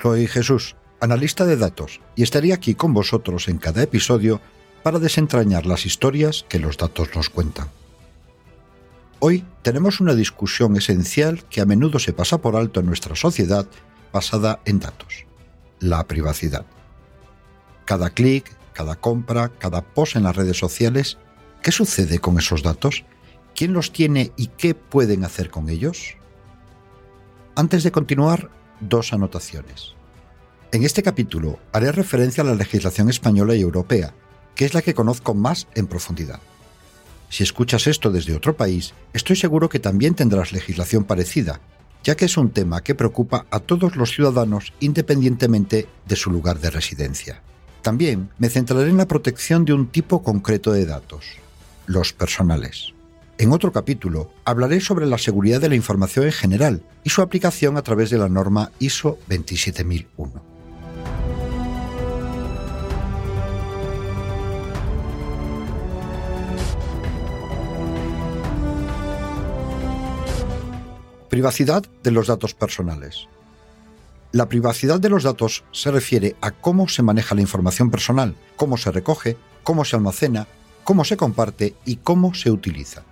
Soy Jesús, analista de datos, y estaría aquí con vosotros en cada episodio para desentrañar las historias que los datos nos cuentan. Hoy tenemos una discusión esencial que a menudo se pasa por alto en nuestra sociedad basada en datos, la privacidad. Cada clic, cada compra, cada post en las redes sociales, ¿qué sucede con esos datos? ¿Quién los tiene y qué pueden hacer con ellos? Antes de continuar, dos anotaciones. En este capítulo haré referencia a la legislación española y europea, que es la que conozco más en profundidad. Si escuchas esto desde otro país, estoy seguro que también tendrás legislación parecida, ya que es un tema que preocupa a todos los ciudadanos independientemente de su lugar de residencia. También me centraré en la protección de un tipo concreto de datos, los personales. En otro capítulo hablaré sobre la seguridad de la información en general y su aplicación a través de la norma ISO 27001. Privacidad de los datos personales. La privacidad de los datos se refiere a cómo se maneja la información personal, cómo se recoge, cómo se almacena, cómo se comparte y cómo se utiliza.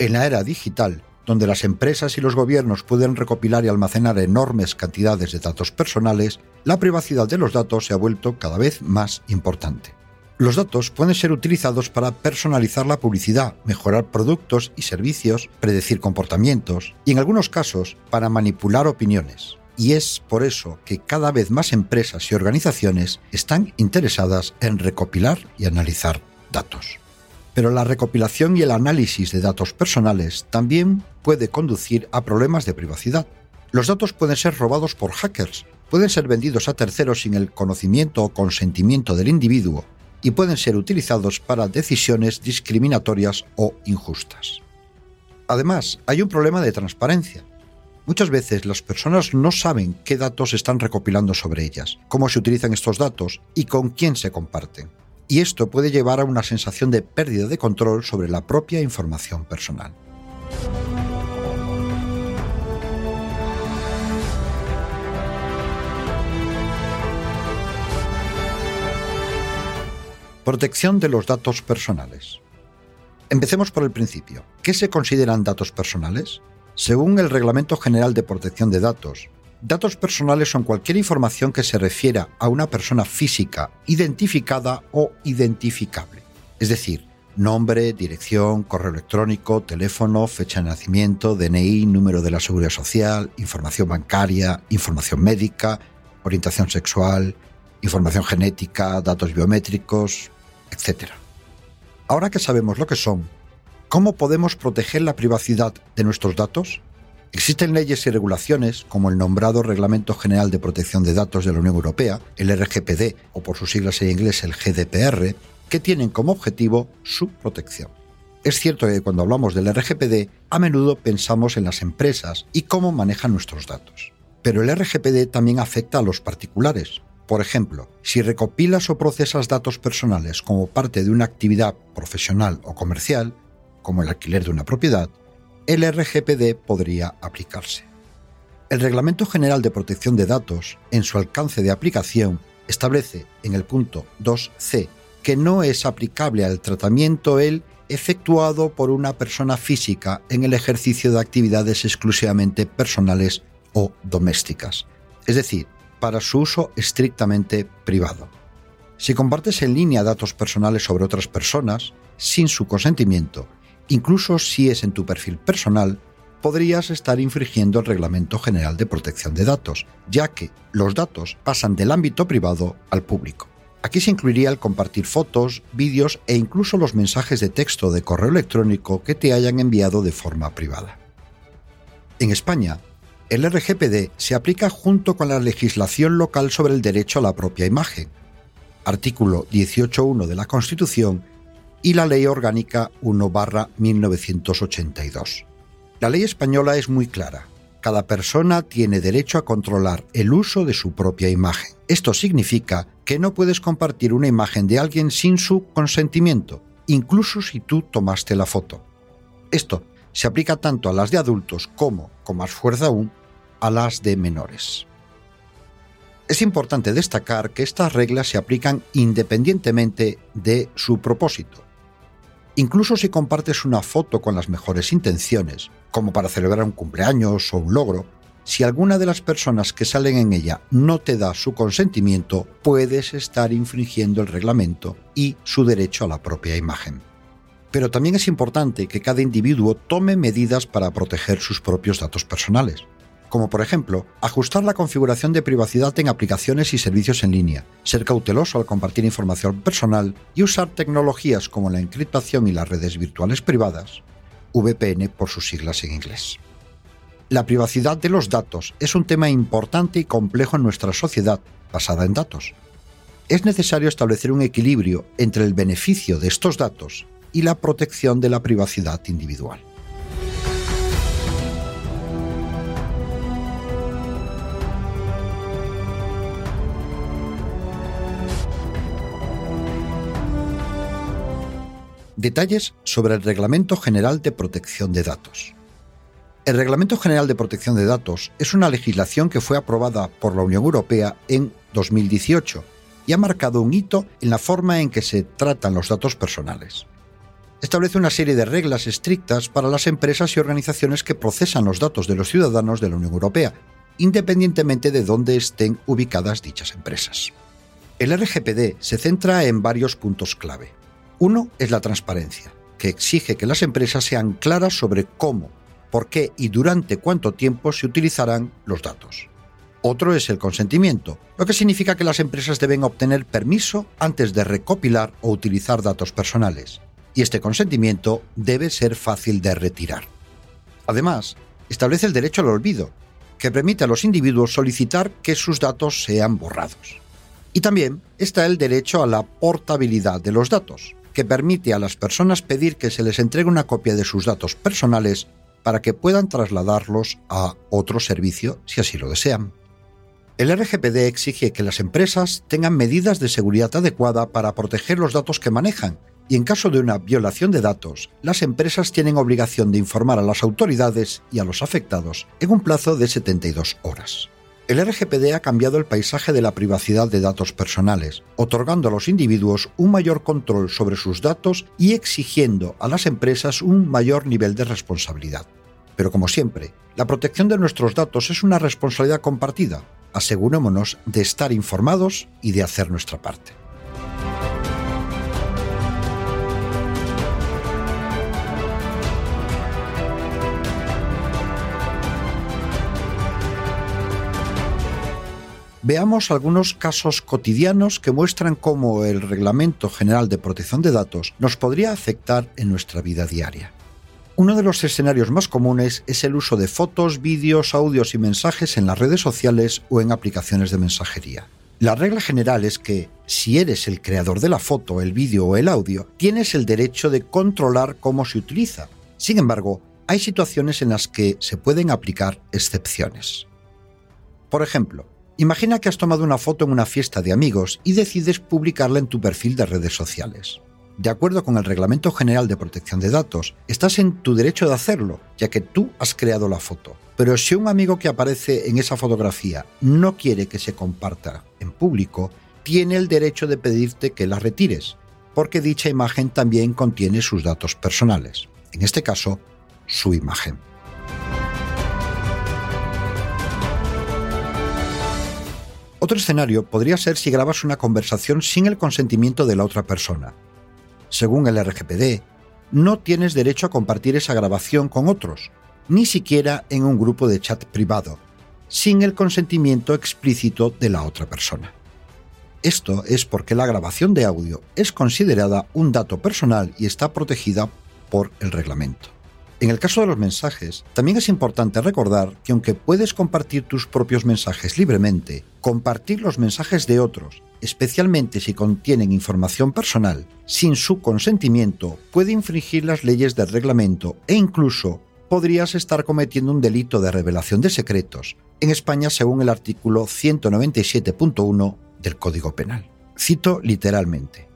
En la era digital, donde las empresas y los gobiernos pueden recopilar y almacenar enormes cantidades de datos personales, la privacidad de los datos se ha vuelto cada vez más importante. Los datos pueden ser utilizados para personalizar la publicidad, mejorar productos y servicios, predecir comportamientos y en algunos casos para manipular opiniones. Y es por eso que cada vez más empresas y organizaciones están interesadas en recopilar y analizar datos. Pero la recopilación y el análisis de datos personales también puede conducir a problemas de privacidad. Los datos pueden ser robados por hackers, pueden ser vendidos a terceros sin el conocimiento o consentimiento del individuo y pueden ser utilizados para decisiones discriminatorias o injustas. Además, hay un problema de transparencia. Muchas veces las personas no saben qué datos están recopilando sobre ellas, cómo se utilizan estos datos y con quién se comparten y esto puede llevar a una sensación de pérdida de control sobre la propia información personal. Protección de los datos personales. Empecemos por el principio. ¿Qué se consideran datos personales? Según el Reglamento General de Protección de Datos, Datos personales son cualquier información que se refiera a una persona física identificada o identificable. Es decir, nombre, dirección, correo electrónico, teléfono, fecha de nacimiento, DNI, número de la seguridad social, información bancaria, información médica, orientación sexual, información genética, datos biométricos, etc. Ahora que sabemos lo que son, ¿cómo podemos proteger la privacidad de nuestros datos? Existen leyes y regulaciones, como el nombrado Reglamento General de Protección de Datos de la Unión Europea, el RGPD, o por sus siglas en inglés el GDPR, que tienen como objetivo su protección. Es cierto que cuando hablamos del RGPD, a menudo pensamos en las empresas y cómo manejan nuestros datos. Pero el RGPD también afecta a los particulares. Por ejemplo, si recopilas o procesas datos personales como parte de una actividad profesional o comercial, como el alquiler de una propiedad, el RGPD podría aplicarse. El Reglamento General de Protección de Datos, en su alcance de aplicación, establece en el punto 2c que no es aplicable al tratamiento el efectuado por una persona física en el ejercicio de actividades exclusivamente personales o domésticas, es decir, para su uso estrictamente privado. Si compartes en línea datos personales sobre otras personas, sin su consentimiento incluso si es en tu perfil personal, podrías estar infringiendo el Reglamento General de Protección de Datos, ya que los datos pasan del ámbito privado al público. Aquí se incluiría el compartir fotos, vídeos e incluso los mensajes de texto de correo electrónico que te hayan enviado de forma privada. En España, el RGPD se aplica junto con la legislación local sobre el derecho a la propia imagen, artículo 18.1 de la Constitución y la Ley Orgánica 1-1982. La ley española es muy clara. Cada persona tiene derecho a controlar el uso de su propia imagen. Esto significa que no puedes compartir una imagen de alguien sin su consentimiento, incluso si tú tomaste la foto. Esto se aplica tanto a las de adultos como, con más fuerza aún, a las de menores. Es importante destacar que estas reglas se aplican independientemente de su propósito. Incluso si compartes una foto con las mejores intenciones, como para celebrar un cumpleaños o un logro, si alguna de las personas que salen en ella no te da su consentimiento, puedes estar infringiendo el reglamento y su derecho a la propia imagen. Pero también es importante que cada individuo tome medidas para proteger sus propios datos personales como por ejemplo ajustar la configuración de privacidad en aplicaciones y servicios en línea, ser cauteloso al compartir información personal y usar tecnologías como la encriptación y las redes virtuales privadas, VPN por sus siglas en inglés. La privacidad de los datos es un tema importante y complejo en nuestra sociedad basada en datos. Es necesario establecer un equilibrio entre el beneficio de estos datos y la protección de la privacidad individual. Detalles sobre el Reglamento General de Protección de Datos. El Reglamento General de Protección de Datos es una legislación que fue aprobada por la Unión Europea en 2018 y ha marcado un hito en la forma en que se tratan los datos personales. Establece una serie de reglas estrictas para las empresas y organizaciones que procesan los datos de los ciudadanos de la Unión Europea, independientemente de dónde estén ubicadas dichas empresas. El RGPD se centra en varios puntos clave. Uno es la transparencia, que exige que las empresas sean claras sobre cómo, por qué y durante cuánto tiempo se utilizarán los datos. Otro es el consentimiento, lo que significa que las empresas deben obtener permiso antes de recopilar o utilizar datos personales, y este consentimiento debe ser fácil de retirar. Además, establece el derecho al olvido, que permite a los individuos solicitar que sus datos sean borrados. Y también está el derecho a la portabilidad de los datos, que permite a las personas pedir que se les entregue una copia de sus datos personales para que puedan trasladarlos a otro servicio si así lo desean. El RGPD exige que las empresas tengan medidas de seguridad adecuada para proteger los datos que manejan y en caso de una violación de datos, las empresas tienen obligación de informar a las autoridades y a los afectados en un plazo de 72 horas. El RGPD ha cambiado el paisaje de la privacidad de datos personales, otorgando a los individuos un mayor control sobre sus datos y exigiendo a las empresas un mayor nivel de responsabilidad. Pero como siempre, la protección de nuestros datos es una responsabilidad compartida. Asegurémonos de estar informados y de hacer nuestra parte. Veamos algunos casos cotidianos que muestran cómo el Reglamento General de Protección de Datos nos podría afectar en nuestra vida diaria. Uno de los escenarios más comunes es el uso de fotos, vídeos, audios y mensajes en las redes sociales o en aplicaciones de mensajería. La regla general es que, si eres el creador de la foto, el vídeo o el audio, tienes el derecho de controlar cómo se utiliza. Sin embargo, hay situaciones en las que se pueden aplicar excepciones. Por ejemplo, Imagina que has tomado una foto en una fiesta de amigos y decides publicarla en tu perfil de redes sociales. De acuerdo con el Reglamento General de Protección de Datos, estás en tu derecho de hacerlo, ya que tú has creado la foto. Pero si un amigo que aparece en esa fotografía no quiere que se comparta en público, tiene el derecho de pedirte que la retires, porque dicha imagen también contiene sus datos personales, en este caso, su imagen. Otro escenario podría ser si grabas una conversación sin el consentimiento de la otra persona. Según el RGPD, no tienes derecho a compartir esa grabación con otros, ni siquiera en un grupo de chat privado, sin el consentimiento explícito de la otra persona. Esto es porque la grabación de audio es considerada un dato personal y está protegida por el reglamento. En el caso de los mensajes, también es importante recordar que aunque puedes compartir tus propios mensajes libremente, compartir los mensajes de otros, especialmente si contienen información personal, sin su consentimiento, puede infringir las leyes del reglamento e incluso podrías estar cometiendo un delito de revelación de secretos, en España según el artículo 197.1 del Código Penal. Cito literalmente.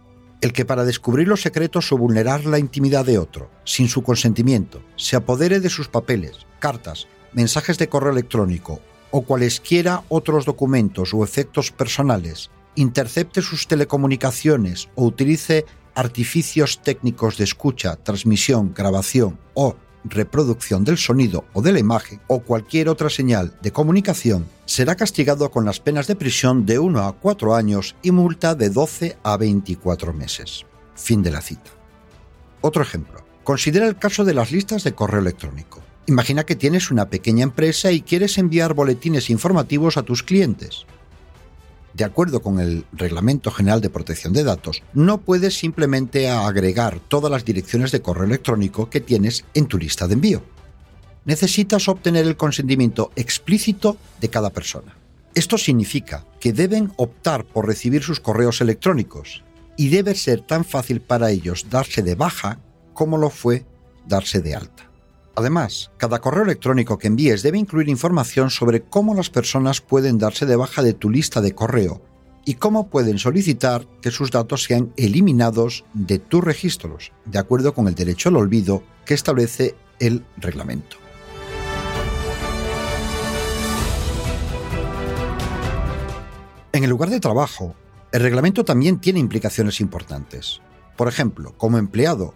El que para descubrir los secretos o vulnerar la intimidad de otro, sin su consentimiento, se apodere de sus papeles, cartas, mensajes de correo electrónico o cualesquiera otros documentos o efectos personales, intercepte sus telecomunicaciones o utilice artificios técnicos de escucha, transmisión, grabación o reproducción del sonido o de la imagen o cualquier otra señal de comunicación, será castigado con las penas de prisión de 1 a 4 años y multa de 12 a 24 meses. Fin de la cita. Otro ejemplo. Considera el caso de las listas de correo electrónico. Imagina que tienes una pequeña empresa y quieres enviar boletines informativos a tus clientes de acuerdo con el Reglamento General de Protección de Datos, no puedes simplemente agregar todas las direcciones de correo electrónico que tienes en tu lista de envío. Necesitas obtener el consentimiento explícito de cada persona. Esto significa que deben optar por recibir sus correos electrónicos y debe ser tan fácil para ellos darse de baja como lo fue darse de alta. Además, cada correo electrónico que envíes debe incluir información sobre cómo las personas pueden darse de baja de tu lista de correo y cómo pueden solicitar que sus datos sean eliminados de tus registros, de acuerdo con el derecho al olvido que establece el reglamento. En el lugar de trabajo, el reglamento también tiene implicaciones importantes. Por ejemplo, como empleado,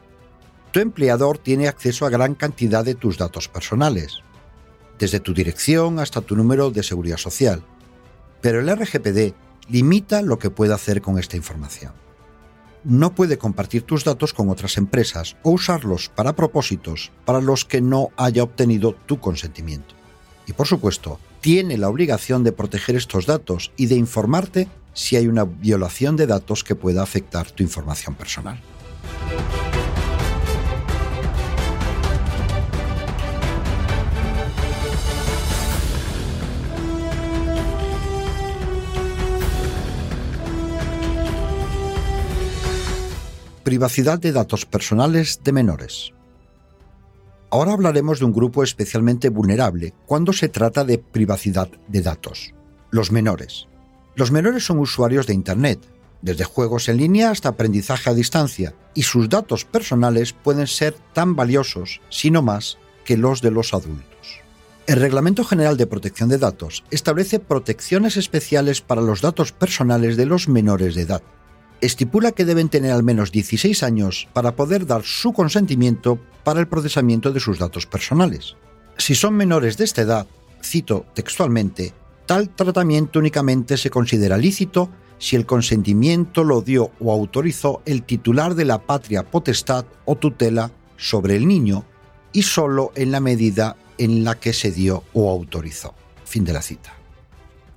tu empleador tiene acceso a gran cantidad de tus datos personales, desde tu dirección hasta tu número de seguridad social. Pero el RGPD limita lo que puede hacer con esta información. No puede compartir tus datos con otras empresas o usarlos para propósitos para los que no haya obtenido tu consentimiento. Y por supuesto, tiene la obligación de proteger estos datos y de informarte si hay una violación de datos que pueda afectar tu información personal. Privacidad de datos personales de menores. Ahora hablaremos de un grupo especialmente vulnerable cuando se trata de privacidad de datos, los menores. Los menores son usuarios de Internet, desde juegos en línea hasta aprendizaje a distancia, y sus datos personales pueden ser tan valiosos, si no más, que los de los adultos. El Reglamento General de Protección de Datos establece protecciones especiales para los datos personales de los menores de edad estipula que deben tener al menos 16 años para poder dar su consentimiento para el procesamiento de sus datos personales. Si son menores de esta edad, cito textualmente, tal tratamiento únicamente se considera lícito si el consentimiento lo dio o autorizó el titular de la patria potestad o tutela sobre el niño y solo en la medida en la que se dio o autorizó. Fin de la cita.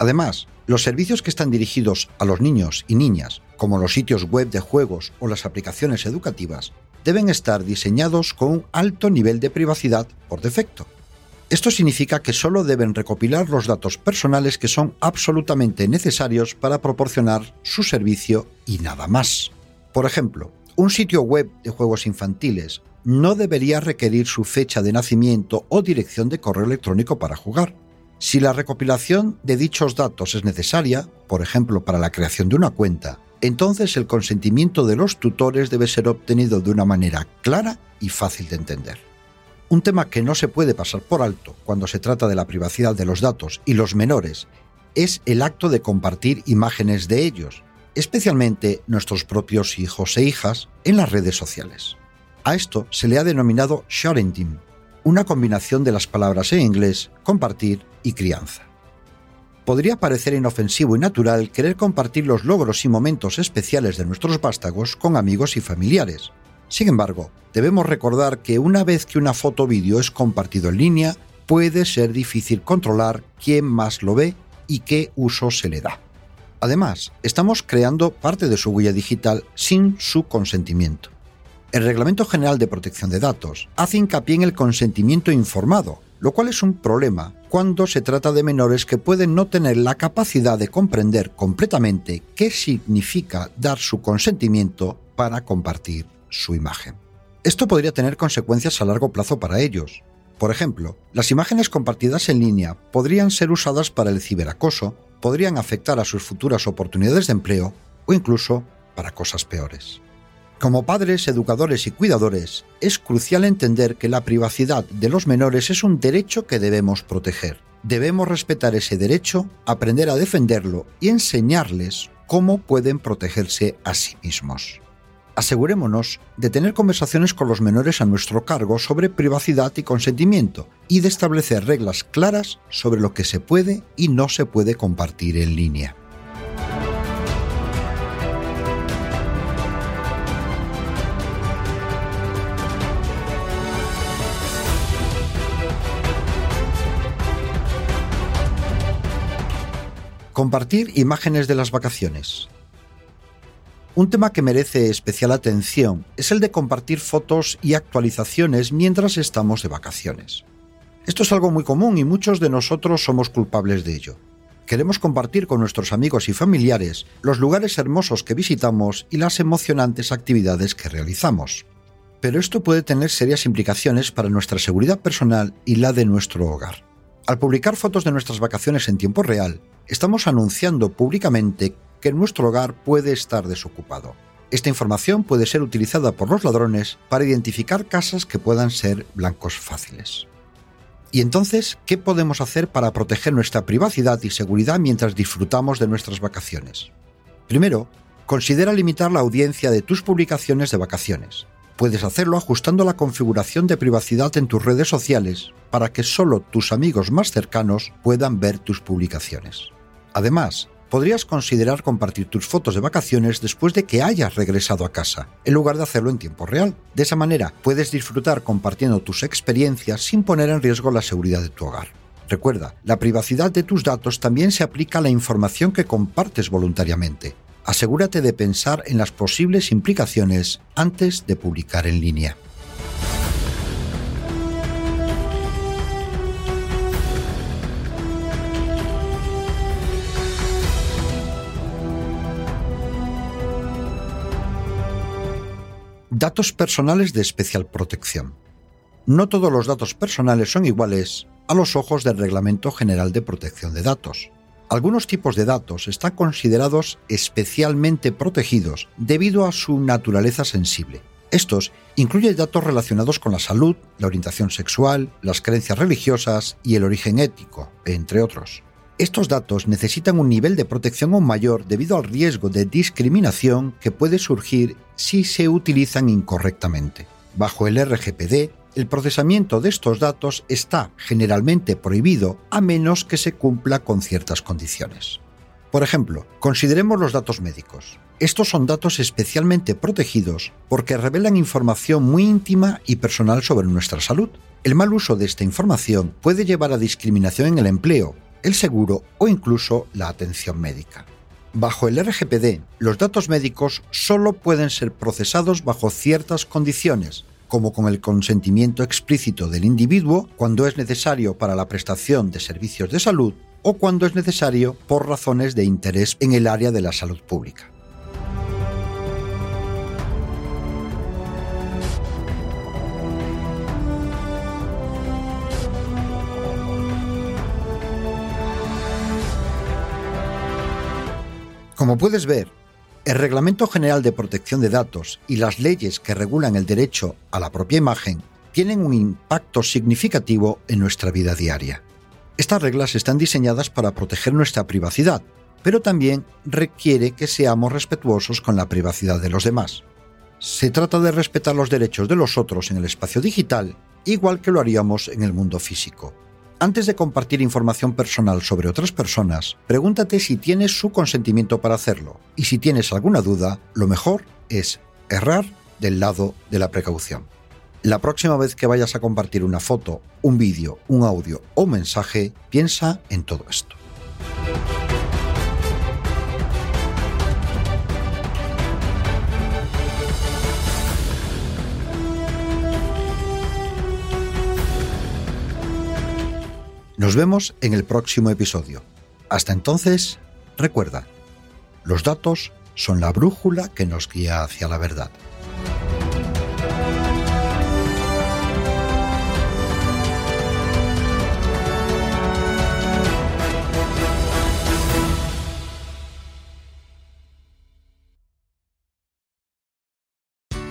Además, los servicios que están dirigidos a los niños y niñas, como los sitios web de juegos o las aplicaciones educativas, deben estar diseñados con un alto nivel de privacidad por defecto. Esto significa que solo deben recopilar los datos personales que son absolutamente necesarios para proporcionar su servicio y nada más. Por ejemplo, un sitio web de juegos infantiles no debería requerir su fecha de nacimiento o dirección de correo electrónico para jugar. Si la recopilación de dichos datos es necesaria, por ejemplo para la creación de una cuenta, entonces el consentimiento de los tutores debe ser obtenido de una manera clara y fácil de entender. Un tema que no se puede pasar por alto cuando se trata de la privacidad de los datos y los menores es el acto de compartir imágenes de ellos, especialmente nuestros propios hijos e hijas, en las redes sociales. A esto se le ha denominado sharing una combinación de las palabras en inglés compartir y crianza. Podría parecer inofensivo y natural querer compartir los logros y momentos especiales de nuestros vástagos con amigos y familiares. Sin embargo, debemos recordar que una vez que una foto o vídeo es compartido en línea, puede ser difícil controlar quién más lo ve y qué uso se le da. Además, estamos creando parte de su huella digital sin su consentimiento. El Reglamento General de Protección de Datos hace hincapié en el consentimiento informado, lo cual es un problema cuando se trata de menores que pueden no tener la capacidad de comprender completamente qué significa dar su consentimiento para compartir su imagen. Esto podría tener consecuencias a largo plazo para ellos. Por ejemplo, las imágenes compartidas en línea podrían ser usadas para el ciberacoso, podrían afectar a sus futuras oportunidades de empleo o incluso para cosas peores. Como padres, educadores y cuidadores, es crucial entender que la privacidad de los menores es un derecho que debemos proteger. Debemos respetar ese derecho, aprender a defenderlo y enseñarles cómo pueden protegerse a sí mismos. Asegurémonos de tener conversaciones con los menores a nuestro cargo sobre privacidad y consentimiento y de establecer reglas claras sobre lo que se puede y no se puede compartir en línea. Compartir imágenes de las vacaciones. Un tema que merece especial atención es el de compartir fotos y actualizaciones mientras estamos de vacaciones. Esto es algo muy común y muchos de nosotros somos culpables de ello. Queremos compartir con nuestros amigos y familiares los lugares hermosos que visitamos y las emocionantes actividades que realizamos. Pero esto puede tener serias implicaciones para nuestra seguridad personal y la de nuestro hogar. Al publicar fotos de nuestras vacaciones en tiempo real, estamos anunciando públicamente que nuestro hogar puede estar desocupado. Esta información puede ser utilizada por los ladrones para identificar casas que puedan ser blancos fáciles. ¿Y entonces qué podemos hacer para proteger nuestra privacidad y seguridad mientras disfrutamos de nuestras vacaciones? Primero, considera limitar la audiencia de tus publicaciones de vacaciones. Puedes hacerlo ajustando la configuración de privacidad en tus redes sociales para que solo tus amigos más cercanos puedan ver tus publicaciones. Además, podrías considerar compartir tus fotos de vacaciones después de que hayas regresado a casa, en lugar de hacerlo en tiempo real. De esa manera, puedes disfrutar compartiendo tus experiencias sin poner en riesgo la seguridad de tu hogar. Recuerda, la privacidad de tus datos también se aplica a la información que compartes voluntariamente. Asegúrate de pensar en las posibles implicaciones antes de publicar en línea. Datos personales de especial protección. No todos los datos personales son iguales a los ojos del Reglamento General de Protección de Datos. Algunos tipos de datos están considerados especialmente protegidos debido a su naturaleza sensible. Estos incluyen datos relacionados con la salud, la orientación sexual, las creencias religiosas y el origen ético, entre otros. Estos datos necesitan un nivel de protección aún mayor debido al riesgo de discriminación que puede surgir si se utilizan incorrectamente. Bajo el RGPD, el procesamiento de estos datos está generalmente prohibido a menos que se cumpla con ciertas condiciones. Por ejemplo, consideremos los datos médicos. Estos son datos especialmente protegidos porque revelan información muy íntima y personal sobre nuestra salud. El mal uso de esta información puede llevar a discriminación en el empleo, el seguro o incluso la atención médica. Bajo el RGPD, los datos médicos solo pueden ser procesados bajo ciertas condiciones, como con el consentimiento explícito del individuo cuando es necesario para la prestación de servicios de salud o cuando es necesario por razones de interés en el área de la salud pública. Como puedes ver, el Reglamento General de Protección de Datos y las leyes que regulan el derecho a la propia imagen tienen un impacto significativo en nuestra vida diaria. Estas reglas están diseñadas para proteger nuestra privacidad, pero también requiere que seamos respetuosos con la privacidad de los demás. Se trata de respetar los derechos de los otros en el espacio digital, igual que lo haríamos en el mundo físico. Antes de compartir información personal sobre otras personas, pregúntate si tienes su consentimiento para hacerlo. Y si tienes alguna duda, lo mejor es errar del lado de la precaución. La próxima vez que vayas a compartir una foto, un vídeo, un audio o un mensaje, piensa en todo esto. Nos vemos en el próximo episodio. Hasta entonces, recuerda, los datos son la brújula que nos guía hacia la verdad.